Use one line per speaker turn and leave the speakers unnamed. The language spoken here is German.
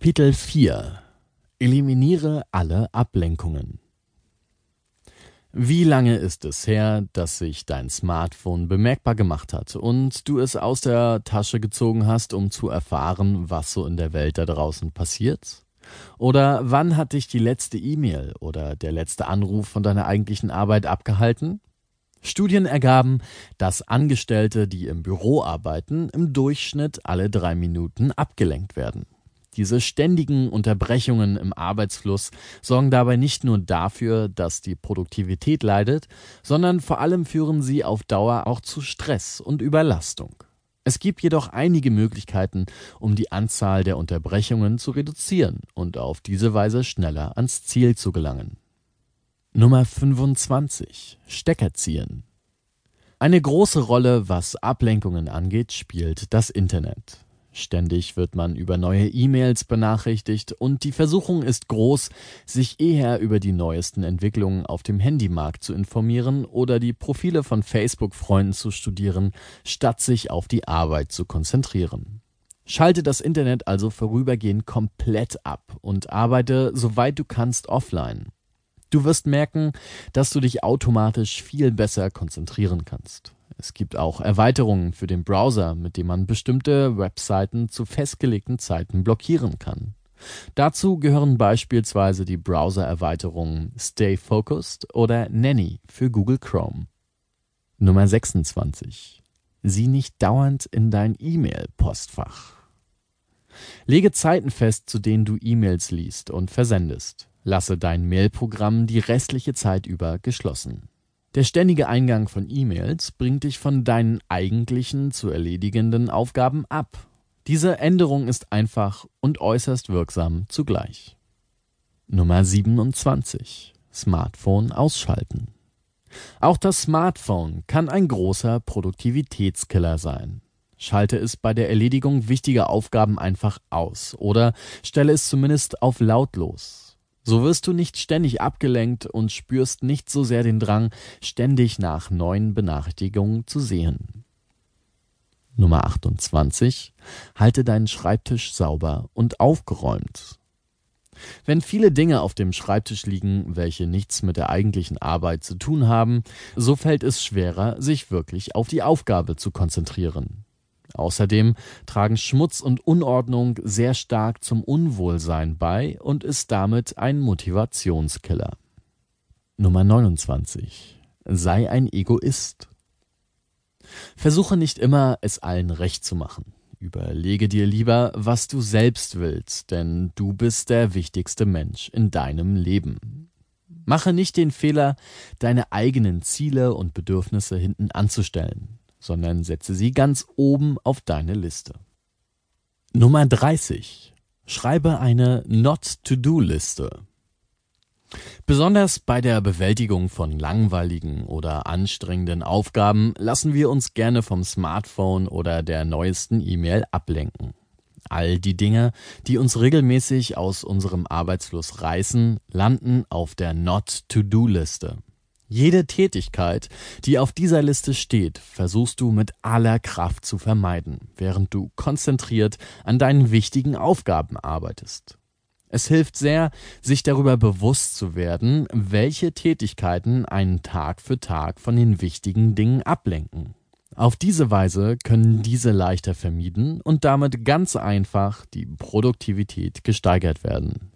Kapitel 4 Eliminiere alle Ablenkungen. Wie lange ist es her, dass sich dein Smartphone bemerkbar gemacht hat und du es aus der Tasche gezogen hast, um zu erfahren, was so in der Welt da draußen passiert? Oder wann hat dich die letzte E-Mail oder der letzte Anruf von deiner eigentlichen Arbeit abgehalten? Studien ergaben, dass Angestellte, die im Büro arbeiten, im Durchschnitt alle drei Minuten abgelenkt werden. Diese ständigen Unterbrechungen im Arbeitsfluss sorgen dabei nicht nur dafür, dass die Produktivität leidet, sondern vor allem führen sie auf Dauer auch zu Stress und Überlastung. Es gibt jedoch einige Möglichkeiten, um die Anzahl der Unterbrechungen zu reduzieren und auf diese Weise schneller ans Ziel zu gelangen. Nummer 25. Stecker ziehen. Eine große Rolle, was Ablenkungen angeht, spielt das Internet. Ständig wird man über neue E-Mails benachrichtigt und die Versuchung ist groß, sich eher über die neuesten Entwicklungen auf dem Handymarkt zu informieren oder die Profile von Facebook-Freunden zu studieren, statt sich auf die Arbeit zu konzentrieren. Schalte das Internet also vorübergehend komplett ab und arbeite, soweit du kannst, offline. Du wirst merken, dass du dich automatisch viel besser konzentrieren kannst. Es gibt auch Erweiterungen für den Browser, mit denen man bestimmte Webseiten zu festgelegten Zeiten blockieren kann. Dazu gehören beispielsweise die Browser-Erweiterungen Stay Focused oder Nanny für Google Chrome. Nummer 26. Sieh nicht dauernd in dein E-Mail-Postfach. Lege Zeiten fest, zu denen du E-Mails liest und versendest. Lasse dein Mailprogramm die restliche Zeit über geschlossen. Der ständige Eingang von E-Mails bringt dich von deinen eigentlichen zu erledigenden Aufgaben ab. Diese Änderung ist einfach und äußerst wirksam zugleich. Nummer 27. Smartphone ausschalten. Auch das Smartphone kann ein großer Produktivitätskiller sein. Schalte es bei der Erledigung wichtiger Aufgaben einfach aus oder stelle es zumindest auf lautlos. So wirst du nicht ständig abgelenkt und spürst nicht so sehr den Drang, ständig nach neuen Benachrichtigungen zu sehen. Nummer 28. Halte deinen Schreibtisch sauber und aufgeräumt. Wenn viele Dinge auf dem Schreibtisch liegen, welche nichts mit der eigentlichen Arbeit zu tun haben, so fällt es schwerer, sich wirklich auf die Aufgabe zu konzentrieren. Außerdem tragen Schmutz und Unordnung sehr stark zum Unwohlsein bei und ist damit ein Motivationskiller. Nummer 29. Sei ein Egoist. Versuche nicht immer, es allen recht zu machen. Überlege dir lieber, was du selbst willst, denn du bist der wichtigste Mensch in deinem Leben. Mache nicht den Fehler, deine eigenen Ziele und Bedürfnisse hinten anzustellen sondern setze sie ganz oben auf deine Liste. Nummer 30. Schreibe eine Not-to-Do-Liste. Besonders bei der Bewältigung von langweiligen oder anstrengenden Aufgaben lassen wir uns gerne vom Smartphone oder der neuesten E-Mail ablenken. All die Dinge, die uns regelmäßig aus unserem Arbeitsfluss reißen, landen auf der Not-to-Do-Liste. Jede Tätigkeit, die auf dieser Liste steht, versuchst du mit aller Kraft zu vermeiden, während du konzentriert an deinen wichtigen Aufgaben arbeitest. Es hilft sehr, sich darüber bewusst zu werden, welche Tätigkeiten einen Tag für Tag von den wichtigen Dingen ablenken. Auf diese Weise können diese leichter vermieden und damit ganz einfach die Produktivität gesteigert werden.